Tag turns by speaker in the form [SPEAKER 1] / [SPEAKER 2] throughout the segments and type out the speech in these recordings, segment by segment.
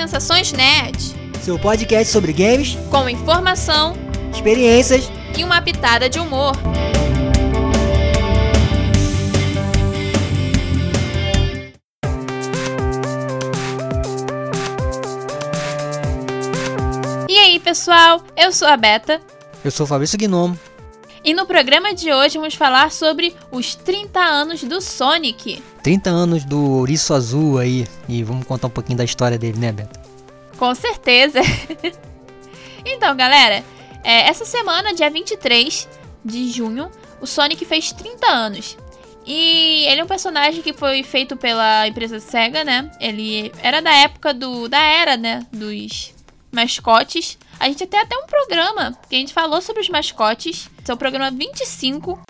[SPEAKER 1] Sensações Nerd,
[SPEAKER 2] seu podcast sobre games,
[SPEAKER 1] com informação,
[SPEAKER 2] experiências
[SPEAKER 1] e uma pitada de humor. E aí, pessoal? Eu sou a Beta.
[SPEAKER 2] Eu sou o Fabrício Gnomo.
[SPEAKER 1] E no programa de hoje vamos falar sobre os 30 anos do Sonic.
[SPEAKER 2] 30 anos do Ouriço Azul aí. E vamos contar um pouquinho da história dele, né, Beto?
[SPEAKER 1] Com certeza. então, galera, é, essa semana, dia 23 de junho, o Sonic fez 30 anos. E ele é um personagem que foi feito pela empresa Sega, né? Ele era da época do. da era, né? Dos mascotes. A gente tem até um programa que a gente falou sobre os mascotes. É o programa 25,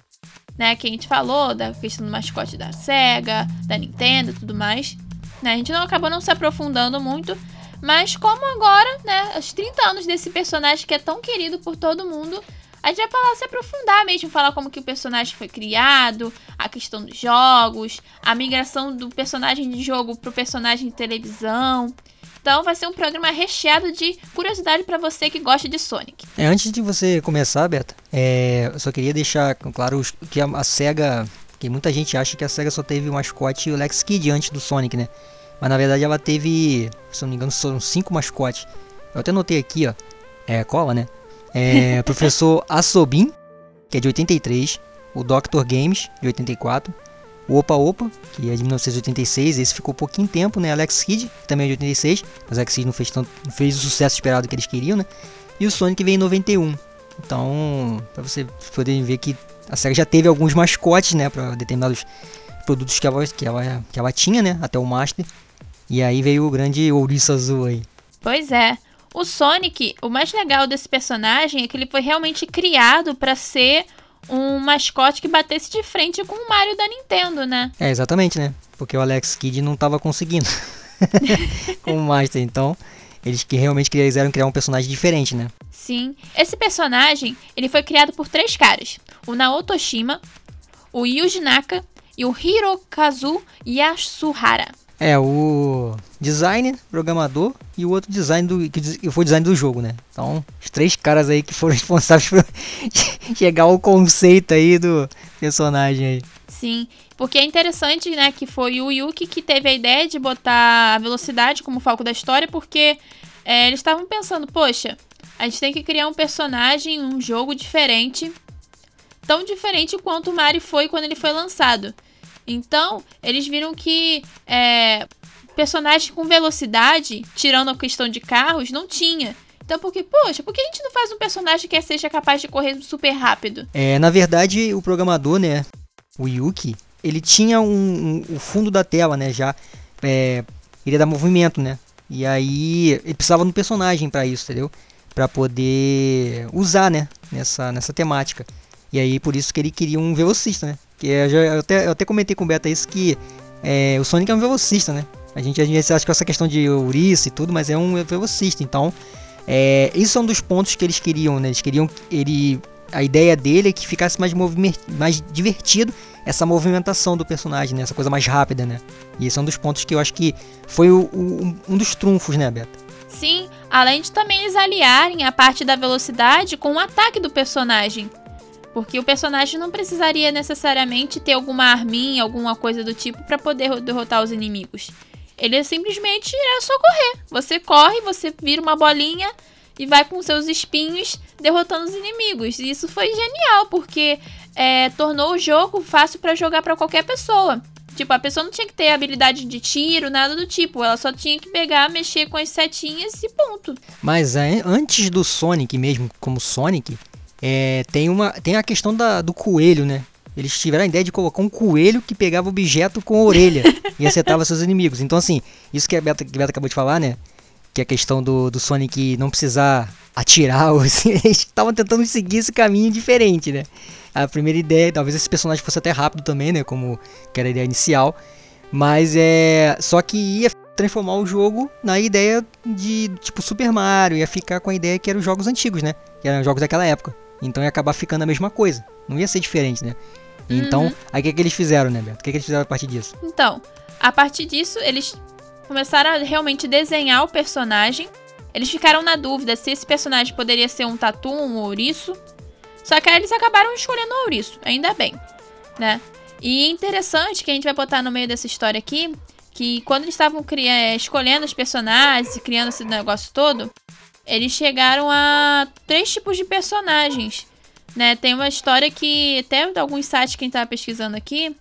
[SPEAKER 1] né? Que a gente falou da questão do mascote da SEGA, da Nintendo tudo mais. Né? A gente não acabou não se aprofundando muito. Mas como agora, né, os 30 anos desse personagem que é tão querido por todo mundo, a gente vai falar, se aprofundar mesmo, falar como que o personagem foi criado, a questão dos jogos, a migração do personagem de jogo pro personagem de televisão. Então vai ser um programa recheado de curiosidade para você que gosta de Sonic.
[SPEAKER 2] É, antes de você começar, Beto, é, eu só queria deixar claro que a, a SEGA, que muita gente acha que a SEGA só teve o mascote o Lex Kid antes do Sonic, né? Mas na verdade ela teve, se não me engano, são cinco mascotes. Eu até notei aqui, ó, é cola, né? É, professor Asobin, que é de 83, o Doctor Games, de 84, o Opa Opa, que é de 1986, esse ficou pouquinho tempo, né? Alex Kidd, que também é de 86, mas Alex Kidd não fez, tanto, não fez o sucesso esperado que eles queriam, né? E o Sonic veio em 91. Então, para você poderem ver que a série já teve alguns mascotes, né, para determinados produtos que ela, que, ela, que ela tinha, né, até o Master. E aí veio o grande ouriço azul aí.
[SPEAKER 1] Pois é. O Sonic, o mais legal desse personagem é que ele foi realmente criado para ser um mascote que batesse de frente com o Mario da Nintendo, né?
[SPEAKER 2] É, exatamente, né? Porque o Alex Kidd não tava conseguindo com o Master, então eles que realmente quiseram criar um personagem diferente, né?
[SPEAKER 1] Sim. Esse personagem, ele foi criado por três caras. O Naoto Shima, o Yuji Naka e o Hirokazu Yasuhara.
[SPEAKER 2] É, o designer, programador e o outro design do que foi design do jogo, né? Então, os três caras aí que foram responsáveis por chegar ao conceito aí do personagem aí.
[SPEAKER 1] Sim, porque é interessante, né, que foi o Yuki que teve a ideia de botar a velocidade como foco da história, porque é, eles estavam pensando, poxa, a gente tem que criar um personagem, um jogo diferente, tão diferente quanto o Mario foi quando ele foi lançado. Então, eles viram que é, personagem com velocidade, tirando a questão de carros, não tinha. Então, porque, poxa, por que a gente não faz um personagem que seja capaz de correr super rápido?
[SPEAKER 2] É, na verdade, o programador, né, o Yuki, ele tinha um, um o fundo da tela, né, já é, ele ia dar movimento, né? E aí ele precisava de um personagem para isso, entendeu? Para poder usar, né, nessa nessa temática. E aí por isso que ele queria um velocista, né? Que eu, já, eu, até, eu até comentei com o Beta isso que é, o Sonic é um velocista, né? A gente, a gente acha que essa questão de ouriço e tudo, mas é um velocista. Então, é, isso é um dos pontos que eles queriam, né? Eles queriam ele. A ideia dele é que ficasse mais, mais divertido essa movimentação do personagem, né? Essa coisa mais rápida, né? E esse é um dos pontos que eu acho que foi o, o, um dos trunfos, né, Beta?
[SPEAKER 1] Sim, além de também eles aliarem a parte da velocidade com o ataque do personagem. Porque o personagem não precisaria necessariamente ter alguma arminha, alguma coisa do tipo para poder derrotar os inimigos. Ele é simplesmente é só correr. Você corre, você vira uma bolinha e vai com seus espinhos derrotando os inimigos. E isso foi genial, porque é, tornou o jogo fácil para jogar para qualquer pessoa. Tipo, a pessoa não tinha que ter habilidade de tiro, nada do tipo. Ela só tinha que pegar, mexer com as setinhas e ponto.
[SPEAKER 2] Mas antes do Sonic mesmo, como Sonic, é, tem, uma, tem a questão da, do coelho, né? Eles tiveram a ideia de colocar um coelho que pegava objeto com a orelha e acertava seus inimigos. Então, assim, isso que a Beta, que a Beta acabou de falar, né? Que é a questão do, do Sonic não precisar atirar, assim, eles estavam tentando seguir esse caminho diferente, né? A primeira ideia, talvez esse personagem fosse até rápido também, né? Como que era a ideia inicial. Mas é. Só que ia transformar o jogo na ideia de tipo Super Mario, ia ficar com a ideia que eram os jogos antigos, né? Que eram jogos daquela época. Então ia acabar ficando a mesma coisa. Não ia ser diferente, né? Então, uhum. aí o que, que eles fizeram, né, Beto? O que, que eles fizeram a partir disso?
[SPEAKER 1] Então, a partir disso, eles começaram a realmente desenhar o personagem. Eles ficaram na dúvida se esse personagem poderia ser um tatu, um ouriço. Só que aí eles acabaram escolhendo o ouriço, ainda bem, né? E interessante que a gente vai botar no meio dessa história aqui, que quando eles estavam é, escolhendo os personagens e criando esse negócio todo, eles chegaram a três tipos de personagens, né? Tem uma história que até alguns sites que a gente tava pesquisando aqui,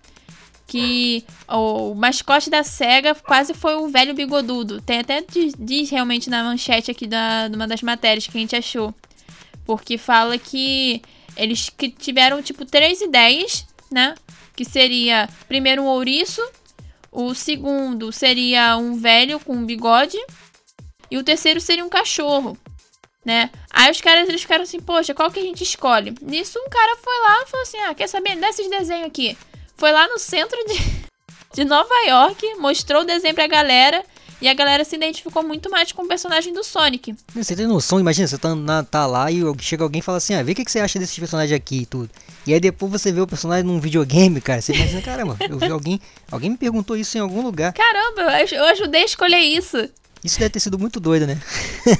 [SPEAKER 1] que o mascote da SEGA quase foi o velho bigodudo. Tem até diz, diz realmente na manchete aqui da, de uma das matérias que a gente achou. Porque fala que eles que tiveram, tipo, três ideias, né? Que seria, primeiro, um ouriço. O segundo seria um velho com um bigode. E o terceiro seria um cachorro, né? Aí os caras, eles ficaram assim, poxa, qual que a gente escolhe? Nisso, um cara foi lá e falou assim, ah, quer saber? Desses desenhos aqui. Foi lá no centro de, de Nova York, mostrou o desenho pra galera. E a galera se identificou muito mais com o personagem do Sonic.
[SPEAKER 2] Você tem noção? Imagina, você tá, na, tá lá e chega alguém e fala assim: ah, vê o que, que você acha desses personagens aqui e tudo. E aí depois você vê o personagem num videogame, cara. Você pensa, caramba, eu vi alguém. Alguém me perguntou isso em algum lugar.
[SPEAKER 1] Caramba, eu ajudei a escolher isso.
[SPEAKER 2] Isso deve ter sido muito doido, né?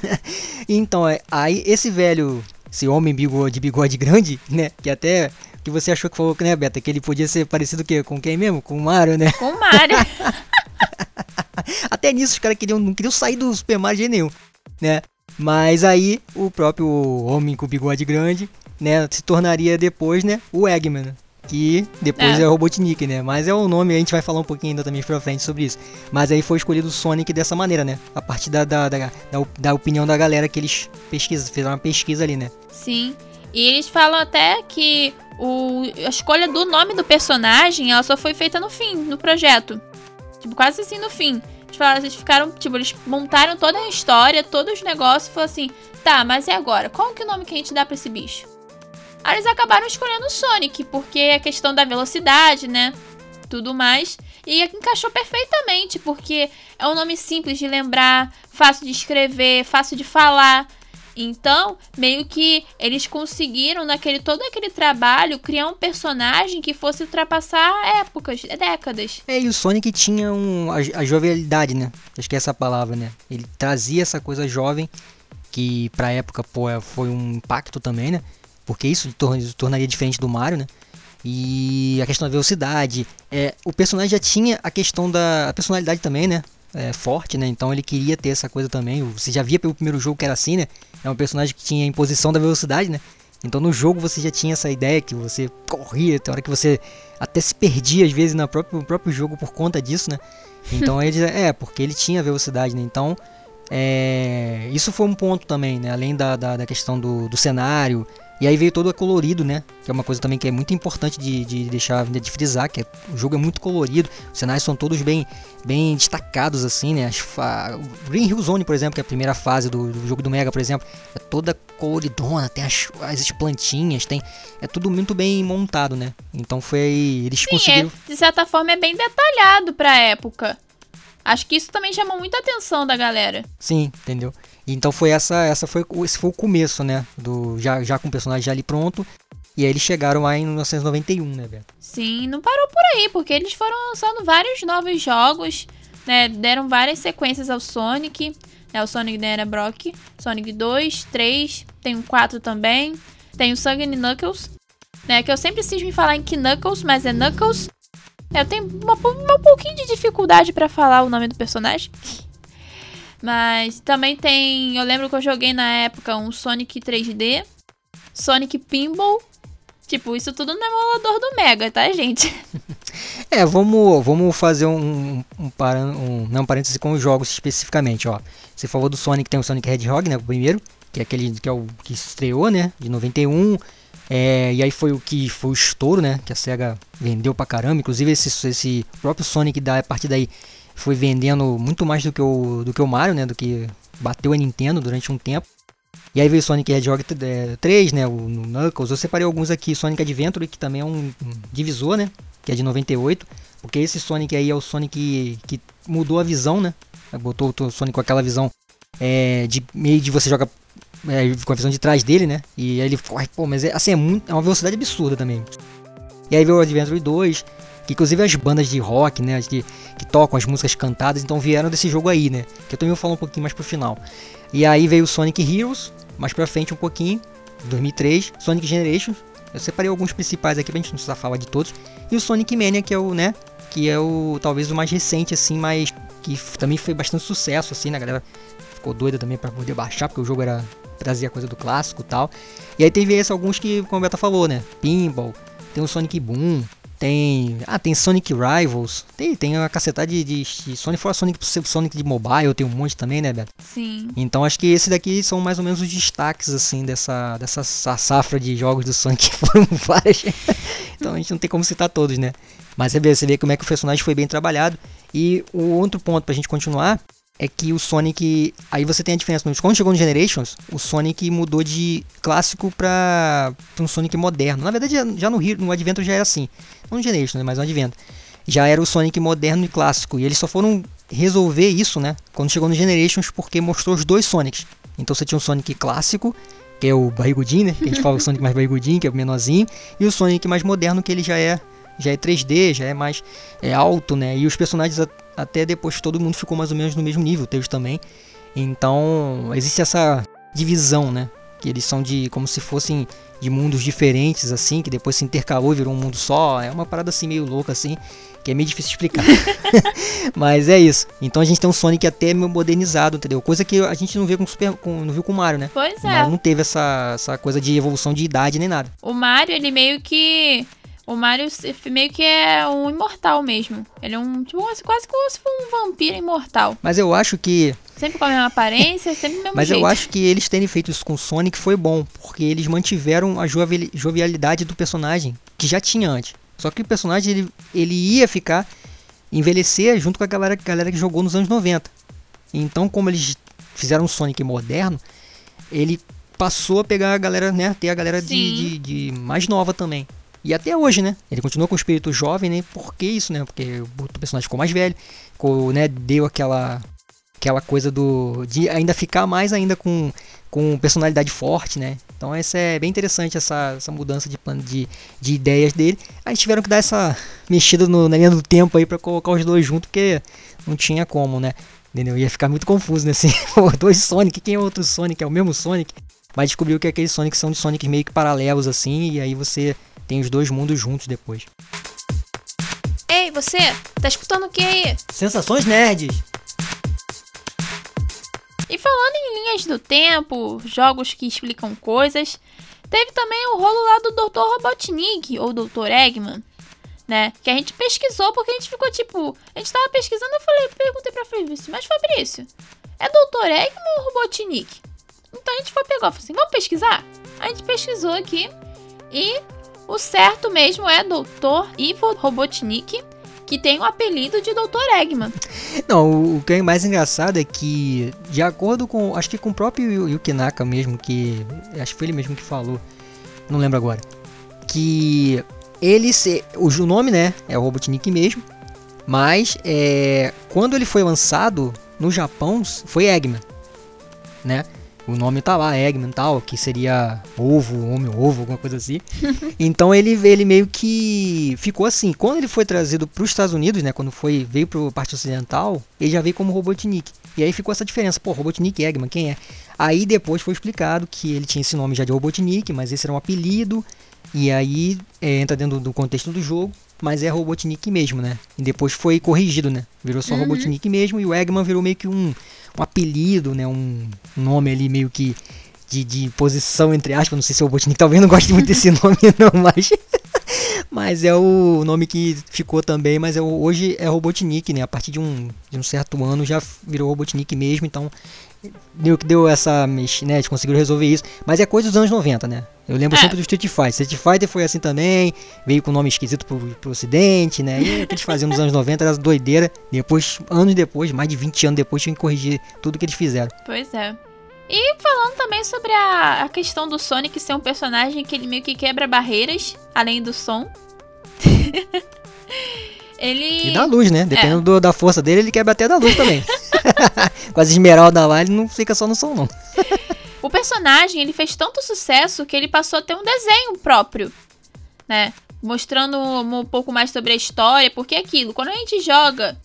[SPEAKER 2] então, é, aí esse velho, esse homem bigode, de bigode grande, né? Que até que você achou que falou, né, Beta? Que ele podia ser parecido que, com quem mesmo? Com o Mario, né?
[SPEAKER 1] Com o Mario.
[SPEAKER 2] Até nisso os caras queriam, não queriam sair do Super Mario de nenhum, né? Mas aí o próprio homem com bigode grande, né, se tornaria depois, né, o Eggman, que depois é. é Robotnik, né? Mas é o nome, a gente vai falar um pouquinho ainda também pra frente sobre isso. Mas aí foi escolhido o Sonic dessa maneira, né? A partir da, da, da, da, opinião da galera que eles pesquisam, fizeram uma pesquisa ali, né?
[SPEAKER 1] Sim. E eles falam até que o, a escolha do nome do personagem, ela só foi feita no fim, no projeto. Tipo, quase assim no fim. Eles, falaram, eles ficaram, tipo, eles montaram toda a história, todos os negócios e falaram assim, tá, mas e agora? Qual que é o nome que a gente dá pra esse bicho? Aí eles acabaram escolhendo o Sonic, porque é a questão da velocidade, né? Tudo mais. E encaixou perfeitamente, porque é um nome simples de lembrar, fácil de escrever, fácil de falar. Então, meio que eles conseguiram, naquele todo aquele trabalho, criar um personagem que fosse ultrapassar épocas, décadas.
[SPEAKER 2] É, e o Sonic tinha um, a, a jovialidade, né? Acho que é essa palavra, né? Ele trazia essa coisa jovem, que pra época pô, é, foi um impacto também, né? Porque isso tornaria diferente do Mario, né? E a questão da velocidade. É, o personagem já tinha a questão da a personalidade também, né? É, forte, né? Então ele queria ter essa coisa também. Você já via pelo primeiro jogo que era assim, né? É um personagem que tinha a imposição da velocidade, né? Então no jogo você já tinha essa ideia que você corria, tem hora que você até se perdia às vezes no próprio, no próprio jogo por conta disso, né? Então ele é, porque ele tinha velocidade, né? Então é, isso foi um ponto também, né? Além da, da, da questão do, do cenário, e aí veio todo colorido, né? Que é uma coisa também que é muito importante de, de deixar, de frisar, que é, o jogo é muito colorido, os cenários são todos bem, bem destacados, assim, né? As o Green Hill Zone, por exemplo, que é a primeira fase do, do jogo do Mega, por exemplo, é toda coloridona, tem as, as plantinhas, tem. É tudo muito bem montado, né? Então foi. Eles
[SPEAKER 1] Sim,
[SPEAKER 2] conseguiram.
[SPEAKER 1] É, de certa forma é bem detalhado pra época. Acho que isso também chamou muita atenção da galera.
[SPEAKER 2] Sim, entendeu? Então foi essa, essa foi, esse foi o começo, né? Do, já, já com o personagem já ali pronto. E aí eles chegaram lá em 1991, né, Beto?
[SPEAKER 1] Sim, não parou por aí, porque eles foram lançando vários novos jogos, né? Deram várias sequências ao Sonic. Né, o Sonic da Era Brock, Sonic 2, 3, tem o 4 também. Tem o Sangue Knuckles, né? Que eu sempre cismo em falar em Knuckles, mas é Knuckles. Eu tenho uma, um pouquinho de dificuldade para falar o nome do personagem. Mas também tem. Eu lembro que eu joguei na época um Sonic 3D, Sonic Pinball. Tipo, isso tudo no emulador do Mega, tá, gente?
[SPEAKER 2] É, vamos, vamos fazer um, um, um, não, um parêntese com os jogos especificamente, ó. Você falou do Sonic, tem o Sonic Hedgehog, né, o primeiro, que é aquele que é o que estreou, né, de 91. É, e aí foi o que foi o estouro, né, que a SEGA vendeu pra caramba. Inclusive esse, esse próprio Sonic da a partir daí foi vendendo muito mais do que o, do que o Mario, né? Do que bateu a Nintendo durante um tempo. E aí veio Sonic Hedgehog 3, né? O Knuckles. Eu separei alguns aqui. Sonic Adventure, que também é um, divisor, né? Que é de 98. Porque esse Sonic aí é o Sonic que, que mudou a visão, né? Botou o Sonic com aquela visão é, de meio de você joga é, com a visão de trás dele, né? E aí ele corre, pô, mas é, assim, é, muito, é uma velocidade absurda também. E aí veio o Adventure 2, Que inclusive as bandas de rock, né, que, que tocam as músicas cantadas, então vieram desse jogo aí, né? Que eu também vou falar um pouquinho mais pro final. E aí veio Sonic Heroes, mais pra frente um pouquinho, 2003, Sonic Generations. Eu separei alguns principais aqui pra gente não precisar falar de todos. E o Sonic Mania, que é o, né, que é o talvez o mais recente assim, mas que também foi bastante sucesso assim, né, galera ficou doida também para poder baixar, porque o jogo era trazia coisa do clássico, e tal. E aí teve esses alguns que, como a Beta falou, né, Pinball, tem o Sonic Boom, tem. Ah, tem Sonic Rivals. Tem, tem uma cacetada de, de, de Sonic fora Sonic Sonic de mobile, tem um monte também, né, Beto?
[SPEAKER 1] Sim.
[SPEAKER 2] Então acho que esse daqui são mais ou menos os destaques, assim, dessa, dessa safra de jogos do Sonic que foram várias. então a gente não tem como citar todos, né? Mas você vê, você vê como é que o personagem foi bem trabalhado. E o outro ponto pra gente continuar é que o Sonic. Aí você tem a diferença. Quando chegou no Generations, o Sonic mudou de clássico para um Sonic moderno. Na verdade, já no, no Adventure já era assim. Não no Generations, né, mas no Adventure. Já era o Sonic moderno e clássico. E eles só foram resolver isso, né? Quando chegou no Generations, porque mostrou os dois Sonics. Então você tinha um Sonic clássico, que é o barrigudinho, né? Que a gente fala o Sonic mais barrigudinho, que é o menorzinho. E o Sonic mais moderno, que ele já é já é 3D, já é mais é alto, né? E os personagens até depois todo mundo ficou mais ou menos no mesmo nível, Tails também. Então, existe essa divisão, né? Que eles são de como se fossem de mundos diferentes assim, que depois se intercalou e virou um mundo só. É uma parada assim meio louca assim, que é meio difícil de explicar. Mas é isso. Então a gente tem um Sonic até meio modernizado, entendeu? Coisa que a gente não vê com Super, com, não viu com o Mario, né?
[SPEAKER 1] Pois é.
[SPEAKER 2] Mario não teve essa, essa coisa de evolução de idade nem nada.
[SPEAKER 1] O Mario, ele meio que o Mario meio que é um imortal mesmo. Ele é um, tipo, quase como se fosse um vampiro imortal.
[SPEAKER 2] Mas eu acho que.
[SPEAKER 1] Sempre com a mesma aparência, sempre o mesmo
[SPEAKER 2] Mas
[SPEAKER 1] jeito.
[SPEAKER 2] eu acho que eles terem feito isso com o Sonic foi bom, porque eles mantiveram a jovialidade do personagem, que já tinha antes. Só que o personagem ele, ele ia ficar, envelhecer junto com a galera, galera que jogou nos anos 90. Então, como eles fizeram um Sonic moderno, ele passou a pegar a galera, né? Ter a galera de, de, de mais nova também. E até hoje, né? Ele continua com o espírito jovem, né? Por que isso, né? Porque o personagem ficou mais velho, ficou, né? Deu aquela aquela coisa do de ainda ficar mais ainda com com personalidade forte, né? Então essa é bem interessante essa, essa mudança de plano de, de ideias dele. Aí tiveram que dar essa mexida no, na linha do tempo aí para colocar os dois juntos, porque não tinha como, né? Entendeu? Ia ficar muito confuso, né? Assim, dois Sonic, quem é outro Sonic? É o mesmo Sonic? Mas descobriu que aqueles Sonics são de Sonics meio que paralelos assim, e aí você tem os dois mundos juntos depois.
[SPEAKER 1] Ei, você! Tá escutando o que aí?
[SPEAKER 2] Sensações nerds!
[SPEAKER 1] E falando em linhas do tempo, jogos que explicam coisas, teve também o rolo lá do Dr. Robotnik, ou Dr. Eggman, né? Que a gente pesquisou porque a gente ficou tipo. A gente tava pesquisando, eu falei, perguntei pra Fabrício, mas Fabrício, é Dr. Eggman ou Robotnik? Então a gente foi pegar, falou assim, vamos pesquisar? A gente pesquisou aqui e o certo mesmo é Dr. Ivo Robotnik, que tem o apelido de Dr. Eggman.
[SPEAKER 2] Não, o que é mais engraçado é que, de acordo com, acho que com o próprio Yuki Naka mesmo, que acho que foi ele mesmo que falou, não lembro agora, que ele, se, o nome, né, é o Robotnik mesmo, mas é, quando ele foi lançado no Japão, foi Eggman, né? O nome tá lá, Eggman tal, que seria ovo, homem ovo, alguma coisa assim. então ele, ele meio que ficou assim. Quando ele foi trazido para os Estados Unidos, né, quando foi veio para a parte ocidental, ele já veio como Robotnik. E aí ficou essa diferença, pô, Robotnik e Eggman, quem é? Aí depois foi explicado que ele tinha esse nome já de Robotnik, mas esse era um apelido. E aí é, entra dentro do contexto do jogo, mas é Robotnik mesmo, né? E depois foi corrigido, né? Virou só uhum. Robotnik mesmo e o Eggman virou meio que um um apelido, né? Um nome ali meio que de, de posição, entre aspas. Não sei se o Robotnik talvez não goste muito desse nome, não, mas. mas é o nome que ficou também, mas é, hoje é Robotnik, né? A partir de um, de um certo ano já virou Robotnik mesmo, então deu que deu essa mex, né? Eles conseguiram resolver isso. Mas é coisa dos anos 90, né? Eu lembro é. sempre do Street Fighter. Street Fighter foi assim também, veio com nome esquisito pro, pro ocidente, né? E o que eles faziam nos anos 90 era doideira. Depois, anos depois, mais de 20 anos depois, tinham que corrigir tudo que eles fizeram.
[SPEAKER 1] Pois é. E falando também sobre a, a questão do Sonic ser um personagem que ele meio que quebra barreiras, além do som. ele.
[SPEAKER 2] E da luz, né? Dependendo é. do, da força dele, ele quebra até da luz também. Com as esmeraldas lá, ele não fica só no som, não.
[SPEAKER 1] o personagem, ele fez tanto sucesso que ele passou a ter um desenho próprio, né? mostrando um pouco mais sobre a história, porque é aquilo, quando a gente joga,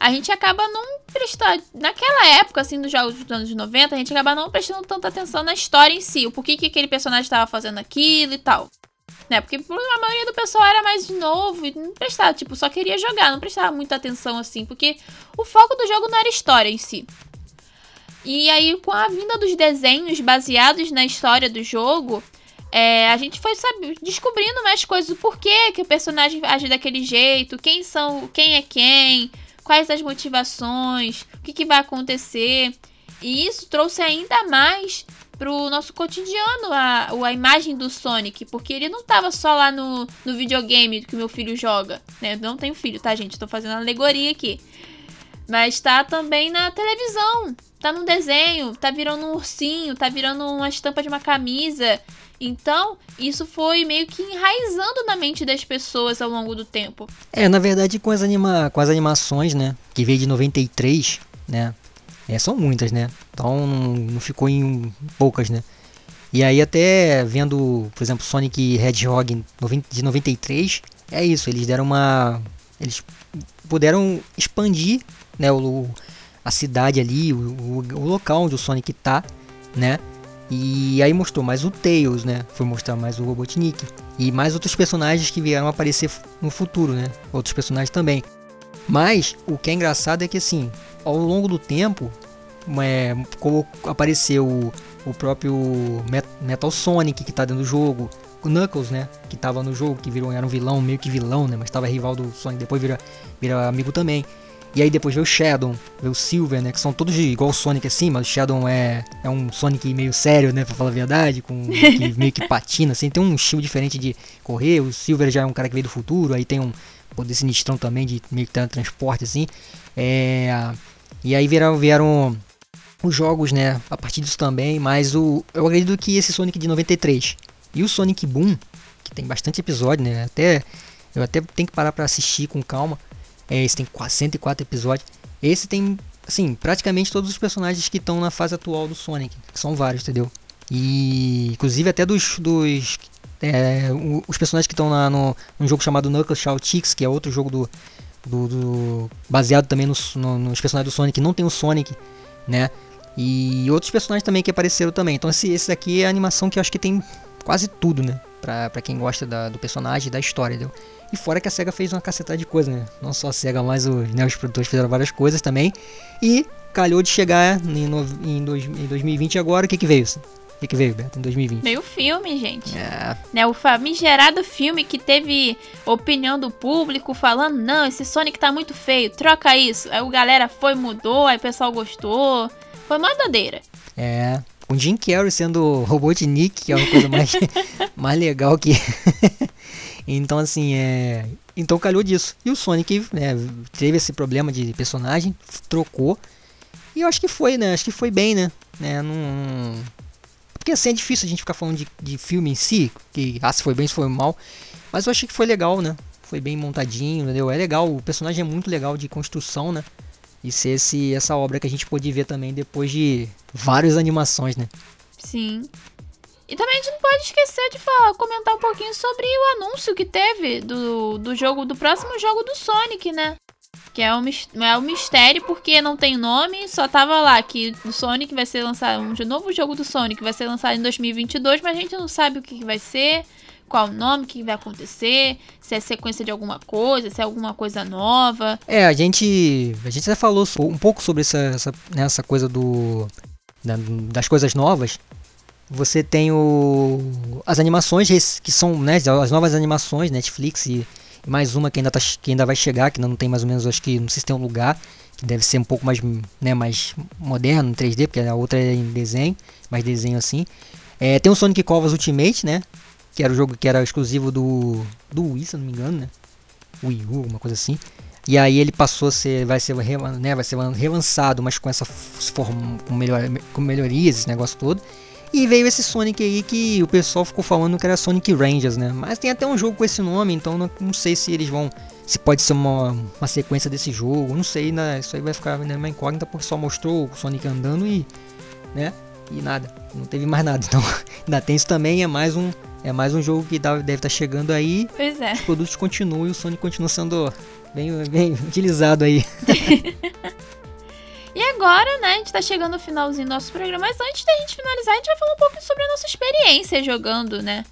[SPEAKER 1] a gente acaba não prestando. Naquela época, assim, dos jogos dos anos 90, a gente acaba não prestando tanta atenção na história em si, o porquê que aquele personagem estava fazendo aquilo e tal. Né? Porque a maioria do pessoal era mais novo e não prestava, tipo, só queria jogar, não prestava muita atenção assim, porque o foco do jogo não era história em si. E aí, com a vinda dos desenhos baseados na história do jogo, é, a gente foi sabe, descobrindo mais coisas, o porquê que o personagem age daquele jeito, quem são, quem é quem, quais as motivações, o que, que vai acontecer. E isso trouxe ainda mais pro nosso cotidiano a, a imagem do Sonic, porque ele não tava só lá no, no videogame que meu filho joga, né? Eu não tenho filho, tá, gente? Tô fazendo alegoria aqui. Mas tá também na televisão, tá no desenho, tá virando um ursinho, tá virando uma estampa de uma camisa. Então, isso foi meio que enraizando na mente das pessoas ao longo do tempo.
[SPEAKER 2] É, na verdade, com as, anima com as animações, né? Que veio de 93, né? É, são muitas, né? Então não ficou em poucas, né? E aí até vendo, por exemplo, Sonic Hedgehog de 93, é isso, eles deram uma... Eles puderam expandir né, o, a cidade ali, o, o, o local onde o Sonic tá, né? E aí mostrou mais o Tails, né? Foi mostrar mais o Robotnik. E mais outros personagens que vieram aparecer no futuro, né? Outros personagens também. Mas o que é engraçado é que assim, ao longo do tempo, é, apareceu o, o próprio Metal Sonic que está dentro do jogo, o Knuckles, né, que estava no jogo, que virou era um vilão, meio que vilão, né, mas estava rival do Sonic, depois vira, vira amigo também. E aí depois veio o Shadow, veio o Silver, né? Que são todos igual o Sonic assim, mas o Shadow é, é um Sonic meio sério, né? Pra falar a verdade, com que meio que patina, assim, tem um estilo diferente de correr. O Silver já é um cara que veio do futuro, aí tem um poder sinistrão também de meio que transporte, assim. É, e aí vieram, vieram os jogos, né? A partir disso também, mas o, eu acredito que esse Sonic de 93 e o Sonic Boom, que tem bastante episódio, né? Até, eu até tenho que parar para assistir com calma. É, esse tem 104 episódios. Esse tem, assim, praticamente todos os personagens que estão na fase atual do Sonic. São vários, entendeu? E inclusive até dos, dos é, os personagens que estão no um jogo chamado Knuckles Shoutix, que é outro jogo do, do, do baseado também no, no, nos personagens do Sonic, não tem o Sonic, né? E outros personagens também que apareceram também. Então esse, esse daqui é a animação que eu acho que tem quase tudo, né? Pra, pra quem gosta da, do personagem da história, entendeu? E fora que a SEGA fez uma cacetada de coisa, né? Não só a SEGA, mas os, né, os produtores fizeram várias coisas também. E calhou de chegar em, em, dois, em 2020 agora, o que que veio? Que, que veio, Beto, em 2020?
[SPEAKER 1] Veio o filme, gente. É. Né, o famigerado filme que teve opinião do público falando: não, esse Sonic tá muito feio, troca isso. Aí o galera foi, mudou, aí o pessoal gostou. Foi uma doideira.
[SPEAKER 2] É. Com Jim Carrey sendo Robotnik, que é uma coisa mais, mais legal que. então, assim, é. Então calhou disso. E o Sonic né, teve esse problema de personagem, trocou. E eu acho que foi, né? Acho que foi bem, né? É, não... Porque assim é difícil a gente ficar falando de, de filme em si, que ah, se foi bem, se foi mal. Mas eu achei que foi legal, né? Foi bem montadinho, entendeu? É legal, o personagem é muito legal de construção, né? e ser esse, essa obra que a gente pôde ver também depois de várias animações, né?
[SPEAKER 1] Sim. E também a gente não pode esquecer de falar, comentar um pouquinho sobre o anúncio que teve do, do jogo, do próximo jogo do Sonic, né? Que é um, é um mistério porque não tem nome, só tava lá que o Sonic vai ser lançado, um novo jogo do Sonic vai ser lançado em 2022, mas a gente não sabe o que, que vai ser qual o nome, o que vai acontecer, se é sequência de alguma coisa, se é alguma coisa nova.
[SPEAKER 2] É, a gente. A gente já falou um pouco sobre essa, essa, né, essa coisa do. das coisas novas. Você tem o, as animações que são né, as novas animações, Netflix e mais uma que ainda, tá, que ainda vai chegar, que ainda não tem mais ou menos, acho que não sei se tem um lugar, que deve ser um pouco mais, né, mais moderno, 3D, porque a outra é em desenho, mais desenho assim. É, tem o Sonic Covas Ultimate, né? que era o jogo que era exclusivo do do Wii, se não me engano, né? Wii U, alguma coisa assim. E aí ele passou a ser, vai ser, né, vai ser relançado, mas com essa forma, com, melhor, com melhorias, esse negócio todo. E veio esse Sonic aí que o pessoal ficou falando que era Sonic Rangers, né? Mas tem até um jogo com esse nome, então não, não sei se eles vão. Se pode ser uma, uma sequência desse jogo, não sei, né? Isso aí vai ficar né, uma incógnita porque só mostrou o Sonic andando e. né? e nada, não teve mais nada. Então, ainda tem isso também, é mais um é mais um jogo que deve estar tá chegando aí.
[SPEAKER 1] Pois é.
[SPEAKER 2] Os produtos continuam e o Sonic continua sendo bem, bem utilizado aí.
[SPEAKER 1] e agora, né, a gente tá chegando no finalzinho do nosso programa, mas antes da gente finalizar, a gente vai falar um pouco sobre a nossa experiência jogando, né?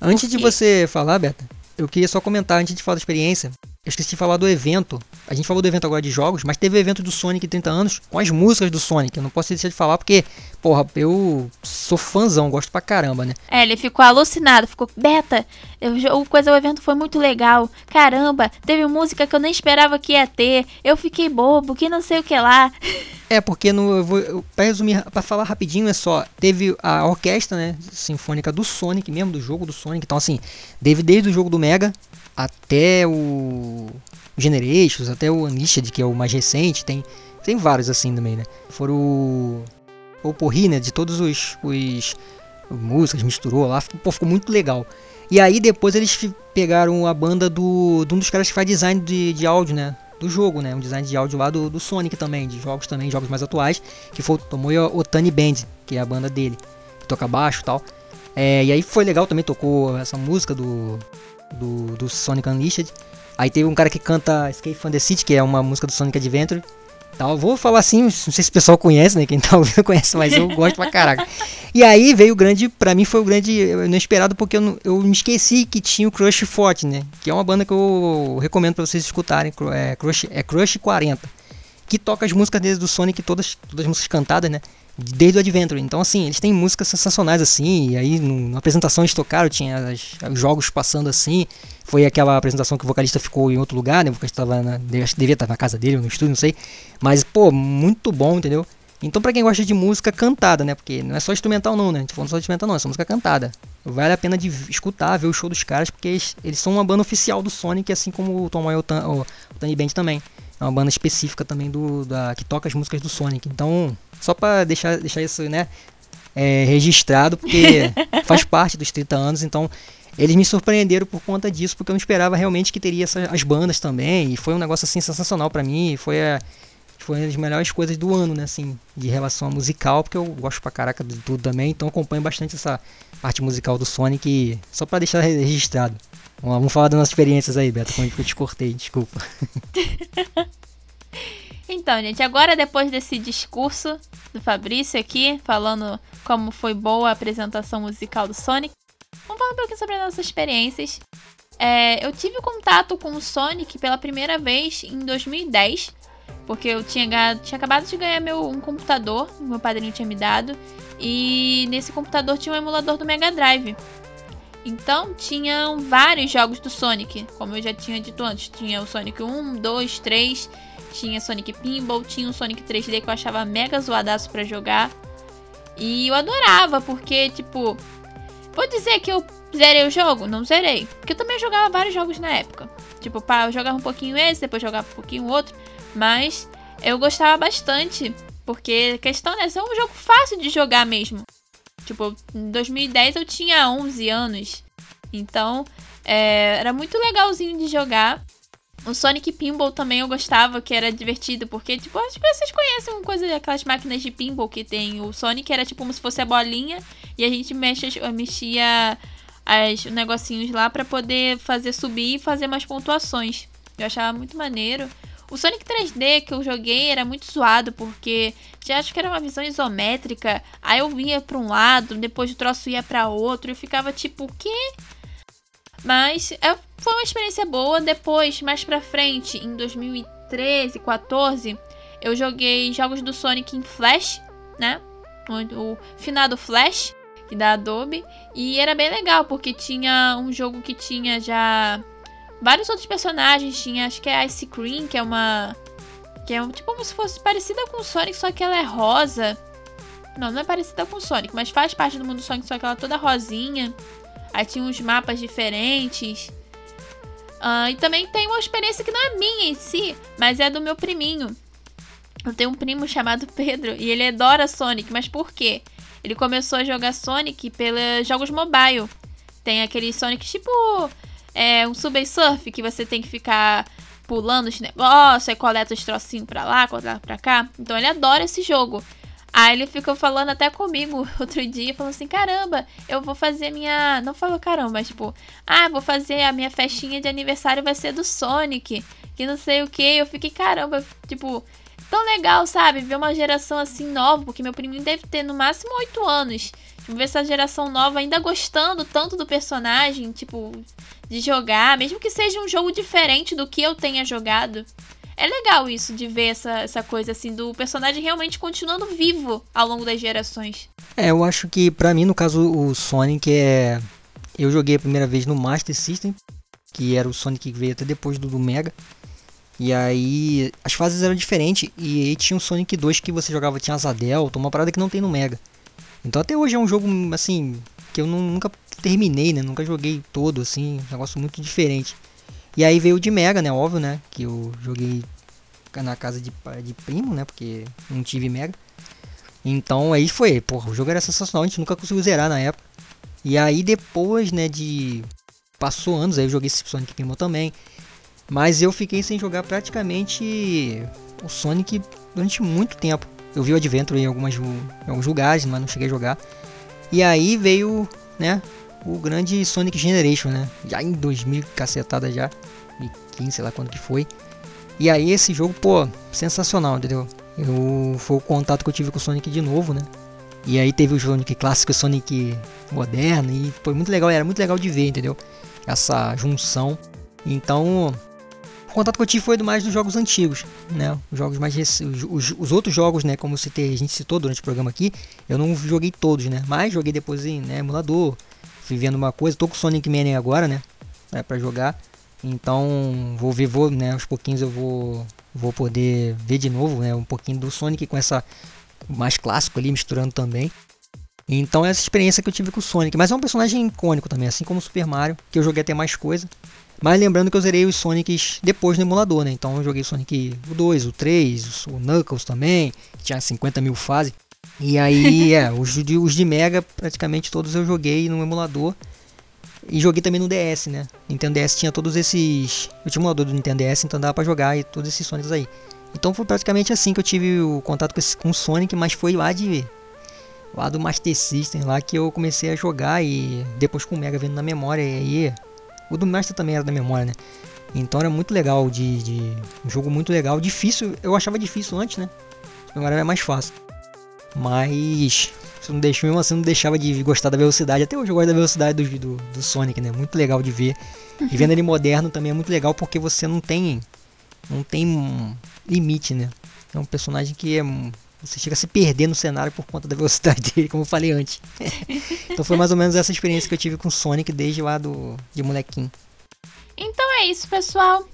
[SPEAKER 2] Antes de você falar, Beta, eu queria só comentar, antes de falar da experiência, eu esqueci de falar do evento. A gente falou do evento agora de jogos, mas teve o evento do Sonic 30 anos com as músicas do Sonic. Eu não posso deixar de falar porque, porra, eu sou fãzão, gosto pra caramba, né?
[SPEAKER 1] É, ele ficou alucinado, ficou, Beta, o coisa, o evento foi muito legal. Caramba, teve música que eu nem esperava que ia ter. Eu fiquei bobo, que não sei o que lá.
[SPEAKER 2] É, porque no, eu vou, pra resumir, pra falar rapidinho, é só, teve a orquestra, né, sinfônica do Sonic, mesmo do jogo do Sonic, então assim, teve desde o jogo do Mega até o Generations, até o Unleashed, que é o mais recente, tem, tem vários assim também, né. Foram o, o porri, né, de todos os, os músicas, misturou lá, ficou, ficou muito legal. E aí depois eles pegaram a banda do, de um dos caras que faz design de, de áudio, né, do jogo, né? Um design de áudio lá do, do Sonic também, de jogos também, jogos mais atuais, que foi o Tomoyo Otani Band, que é a banda dele, que toca baixo e tal. É, e aí foi legal também, tocou essa música do, do, do Sonic Unleashed. Aí teve um cara que canta Escape from the City, que é uma música do Sonic Adventure. Tal. Vou falar assim, não sei se o pessoal conhece, né? Quem tá ouvindo conhece, mas eu gosto pra caraca. E aí veio o grande, pra mim foi o grande inesperado, porque eu, eu me esqueci que tinha o Crush Forte, né? Que é uma banda que eu recomendo pra vocês escutarem. É Crush, é Crush 40. Que toca as músicas desde do Sonic, todas, todas as músicas cantadas, né? Desde o Adventure. Então, assim, eles têm músicas sensacionais assim. E aí, no, na apresentação eles tocaram, tinha as, os jogos passando assim. Foi aquela apresentação que o vocalista ficou em outro lugar, né? O vocalista tava na, acho que devia estar na casa dele, no estúdio, não sei. Mas, pô, muito bom, entendeu? Então, pra quem gosta de música cantada, né? Porque não é só instrumental, não, né? A gente falando só de instrumental, não, é só música cantada. Vale a pena de escutar, ver o show dos caras, porque eles, eles são uma banda oficial do Sonic, assim como o Tom Moy, o, o, Tiny Band também. É uma banda específica também do da, que toca as músicas do Sonic. Então, só pra deixar, deixar isso, né? É, registrado, porque faz parte dos 30 anos, então eles me surpreenderam por conta disso, porque eu não esperava realmente que teria essas, as bandas também. E foi um negócio assim sensacional para mim. Foi a, foi uma das melhores coisas do ano, né? Assim, de relação a musical, porque eu gosto pra caraca de tudo também. Então acompanho bastante essa parte musical do Sonic, só para deixar registrado. Vamos falar das nossas experiências aí, Beto, como eu te cortei, desculpa.
[SPEAKER 1] Então, gente, agora depois desse discurso do Fabrício aqui, falando como foi boa a apresentação musical do Sonic, Vamos falar um pouquinho sobre as nossas experiências. É, eu tive contato com o Sonic pela primeira vez em 2010, porque eu tinha, tinha acabado de ganhar meu, um computador, meu padrinho tinha me dado, e nesse computador tinha um emulador do Mega Drive. Então tinham vários jogos do Sonic, como eu já tinha dito antes. Tinha o Sonic 1, 2, 3, tinha Sonic Pinball, tinha o Sonic 3D que eu achava mega zoadaço pra jogar. E eu adorava, porque, tipo, Vou dizer que eu zerei o jogo? Não zerei. Porque eu também jogava vários jogos na época. Tipo, pá, eu jogava um pouquinho esse, depois jogava um pouquinho outro. Mas eu gostava bastante. Porque a questão é, é um jogo fácil de jogar mesmo. Tipo, em 2010 eu tinha 11 anos. Então, é, era muito legalzinho de jogar. O Sonic Pinball também eu gostava, que era divertido, porque, tipo, acho que vocês conhecem uma coisa, aquelas máquinas de pinball que tem. O Sonic era tipo como se fosse a bolinha e a gente mexe, mexia as negocinhos lá para poder fazer subir e fazer mais pontuações. Eu achava muito maneiro. O Sonic 3D que eu joguei era muito zoado, porque já acho que era uma visão isométrica. Aí eu vinha pra um lado, depois o troço ia para outro, e ficava tipo, o quê? Mas é, foi uma experiência boa. Depois, mais pra frente, em 2013, 14, eu joguei jogos do Sonic em Flash, né? O, o finado Flash, que da Adobe. E era bem legal, porque tinha um jogo que tinha já vários outros personagens. Tinha, acho que é Ice Cream, que é uma. Que é tipo como se fosse parecida com o Sonic, só que ela é rosa. Não, não é parecida com o Sonic, mas faz parte do mundo do Sonic, só que ela é toda rosinha. Aí tinha uns mapas diferentes. Uh, e também tem uma experiência que não é minha em si, mas é do meu priminho. Eu tenho um primo chamado Pedro e ele adora Sonic, mas por quê? Ele começou a jogar Sonic pelos jogos mobile. Tem aquele Sonic tipo é, um Subway Surf que você tem que ficar pulando os negócios, aí coleta os trocinhos pra lá, coleta pra cá. Então ele adora esse jogo. Aí ele ficou falando até comigo outro dia, falou assim: caramba, eu vou fazer minha. Não falou caramba, mas tipo, ah, vou fazer a minha festinha de aniversário vai ser do Sonic, que não sei o que. Eu fiquei, caramba, tipo, tão legal, sabe? Ver uma geração assim nova, porque meu priminho deve ter no máximo 8 anos. Tipo, ver essa geração nova ainda gostando tanto do personagem, tipo, de jogar, mesmo que seja um jogo diferente do que eu tenha jogado. É legal isso de ver essa, essa coisa assim do personagem realmente continuando vivo ao longo das gerações.
[SPEAKER 2] É, eu acho que para mim, no caso, o Sonic é. Eu joguei a primeira vez no Master System, que era o Sonic que veio até depois do, do Mega. E aí as fases eram diferentes. E aí tinha o Sonic 2 que você jogava, tinha Asa uma parada que não tem no Mega. Então até hoje é um jogo assim que eu nunca terminei, né? Nunca joguei todo, assim, um negócio muito diferente. E aí veio o de Mega, né? Óbvio, né? Que eu joguei na casa de, de primo, né? Porque não tive Mega. Então aí foi, porra, o jogo era sensacional, a gente nunca conseguiu zerar na época. E aí depois, né, de. Passou anos, aí eu joguei Sonic Primo também. Mas eu fiquei sem jogar praticamente o Sonic durante muito tempo. Eu vi o Adventure em, algumas, em alguns lugares, mas não cheguei a jogar. E aí veio, né, o grande Sonic Generation, né? Já em 2000, cacetada já. 2015, sei lá quando que foi. E aí esse jogo, pô, sensacional, entendeu? Eu, foi o contato que eu tive com o Sonic de novo, né? E aí teve o Sonic clássico e o Sonic moderno. E foi muito legal, era muito legal de ver, entendeu? Essa junção. Então, o contato que eu tive foi do mais dos jogos antigos, né? Os jogos mais os, os, os, outros jogos, né? Como citei, a gente citou durante o programa aqui, eu não joguei todos, né? Mas joguei depois em né, emulador, fui vendo uma coisa. Tô com Sonic Mania agora, né? É, para jogar. Então vou ver, vou, né? Aos pouquinhos eu vou, vou poder ver de novo, né? Um pouquinho do Sonic com essa mais clássico ali misturando também. Então essa experiência que eu tive com o Sonic, mas é um personagem icônico também, assim como o Super Mario, que eu joguei até mais coisa. Mas lembrando que eu zerei os Sonics depois no emulador, né? Então eu joguei Sonic o 2, o 3, o Knuckles também, que tinha 50 mil fases. E aí, é, os de, os de Mega, praticamente todos eu joguei no emulador. E joguei também no DS, né? Nintendo DS tinha todos esses. Eu tinha um emulador do Nintendo DS, então dava pra jogar e todos esses Sonics aí. Então foi praticamente assim que eu tive o contato com, esse, com o Sonic, mas foi lá de. Lá do Master System, lá que eu comecei a jogar e depois com o Mega vendo na memória. E aí. O do Master também era da memória, né? Então era muito legal de, de. Um jogo muito legal. Difícil, eu achava difícil antes, né? Agora é mais fácil. Mas não deixou, mesmo assim, não deixava de gostar da velocidade. Até hoje eu gosto da velocidade do, do, do Sonic, né? Muito legal de ver. E vendo ele moderno também é muito legal porque você não tem. Não tem limite, né? É um personagem que é. Você chega a se perder no cenário por conta da velocidade dele, como eu falei antes. então foi mais ou menos essa experiência que eu tive com o Sonic desde lá do, de molequinho.
[SPEAKER 1] Então é isso, pessoal.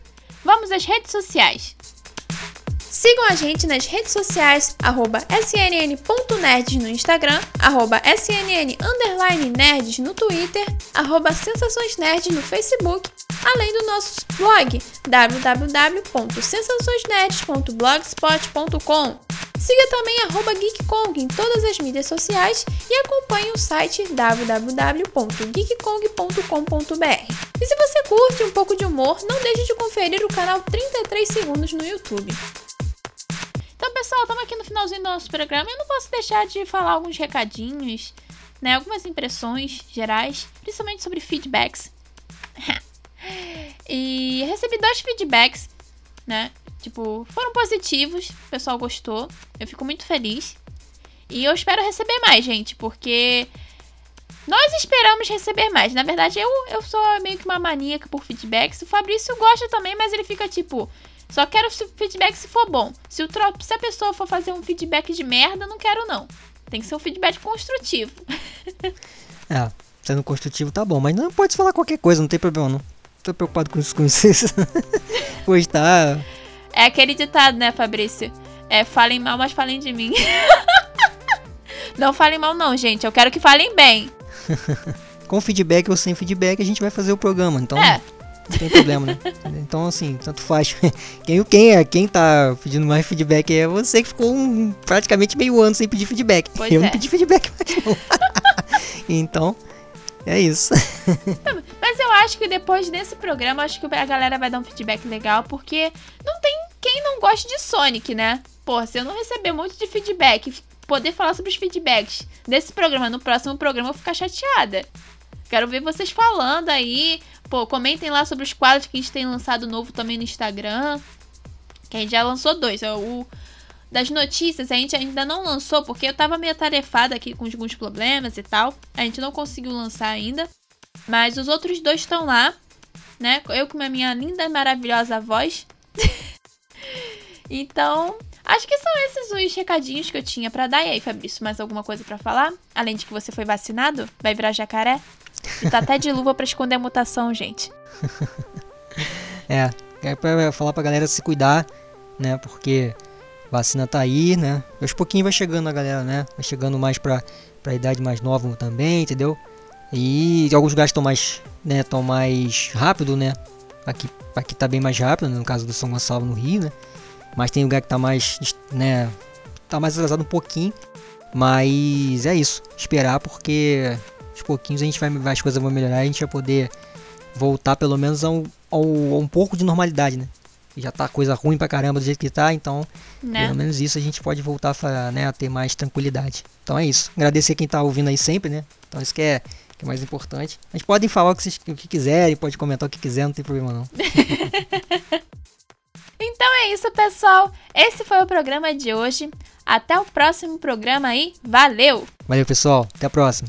[SPEAKER 1] Vamos às redes sociais. Sigam a gente nas redes sociais, snn.nerds no Instagram, arroba snn_nerds no Twitter, arroba sensaçõesnerds no Facebook, além do nosso blog www.sensaçõesnerds.blogspot.com. Siga também GeekKong em todas as mídias sociais e acompanhe o site www.geekkong.com.br. E se você curte um pouco de humor, não deixe de conferir o canal 33 Segundos no YouTube. Então, pessoal, estamos aqui no finalzinho do nosso programa. Eu não posso deixar de falar alguns recadinhos, né? Algumas impressões gerais, principalmente sobre feedbacks. e recebi dois feedbacks, né? Tipo, foram positivos, o pessoal gostou. Eu fico muito feliz. E eu espero receber mais, gente, porque nós esperamos receber mais. Na verdade, eu, eu sou meio que uma maníaca por feedbacks. O Fabrício gosta também, mas ele fica tipo, só quero feedback se for bom. Se, o se a pessoa for fazer um feedback de merda, não quero não. Tem que ser um feedback construtivo.
[SPEAKER 2] é, sendo construtivo tá bom, mas não pode falar qualquer coisa, não tem problema não. Tô preocupado com isso, com isso. Gostar.
[SPEAKER 1] É aquele ditado, né, Fabrício? É, falem mal, mas falem de mim. não falem mal não, gente. Eu quero que falem bem.
[SPEAKER 2] com feedback ou sem feedback, a gente vai fazer o programa, então... É. Não tem problema, né? Então, assim, tanto faz. Quem, quem, é, quem tá pedindo mais feedback é você que ficou um, praticamente meio ano sem pedir feedback.
[SPEAKER 1] Pois
[SPEAKER 2] eu
[SPEAKER 1] é.
[SPEAKER 2] não pedi feedback mais não. então, é isso.
[SPEAKER 1] Mas eu acho que depois desse programa, acho que a galera vai dar um feedback legal, porque não tem quem não goste de Sonic, né? Pô, se eu não receber muito de feedback, poder falar sobre os feedbacks desse programa no próximo programa, eu vou ficar chateada. Quero ver vocês falando aí. Pô, comentem lá sobre os quadros que a gente tem lançado novo também no Instagram. Que a gente já lançou dois. É o das notícias a gente ainda não lançou, porque eu tava meio atarefada aqui com alguns problemas e tal. A gente não conseguiu lançar ainda. Mas os outros dois estão lá, né? Eu com a minha linda e maravilhosa voz. então, acho que são esses os recadinhos que eu tinha para dar. E aí, Fabrício, mais alguma coisa para falar? Além de que você foi vacinado? Vai virar jacaré? E tá até de luva para esconder a mutação, gente.
[SPEAKER 2] é, é pra falar pra galera se cuidar, né? Porque vacina tá aí, né? Aos pouquinhos vai chegando a galera, né? Vai chegando mais pra, pra idade mais nova também, entendeu? E alguns lugares estão mais, né? Estão mais rápido, né? Aqui, aqui tá bem mais rápido, né? no caso do São Gonçalo no Rio, né? Mas tem lugar que tá mais, né? Tá mais atrasado um pouquinho. Mas é isso. Esperar porque aos pouquinhos a gente vai, as coisas vão melhorar e a gente vai poder voltar pelo menos a um, a um, pouco de normalidade, né? já tá coisa ruim pra caramba do jeito que tá, então né? pelo menos isso a gente pode voltar a, né, a ter mais tranquilidade. Então é isso. Agradecer quem tá ouvindo aí sempre, né? Então isso que é, que é mais importante. A gente podem falar o que, vocês, o que quiserem, pode comentar o que quiser, não tem problema não.
[SPEAKER 1] então é isso, pessoal. Esse foi o programa de hoje. Até o próximo programa aí. Valeu!
[SPEAKER 2] Valeu, pessoal. Até a próxima.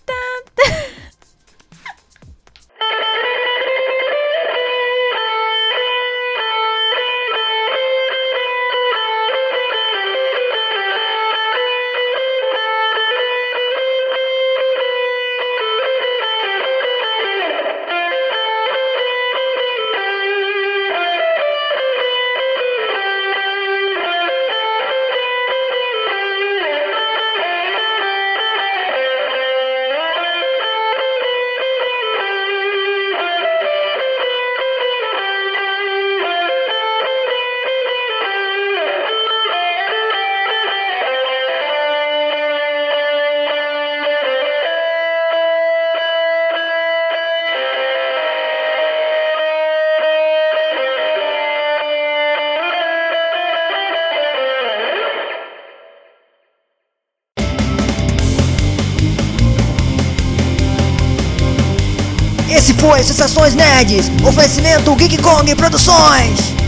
[SPEAKER 2] Sensações Nerds, oferecimento Geek Kong Produções.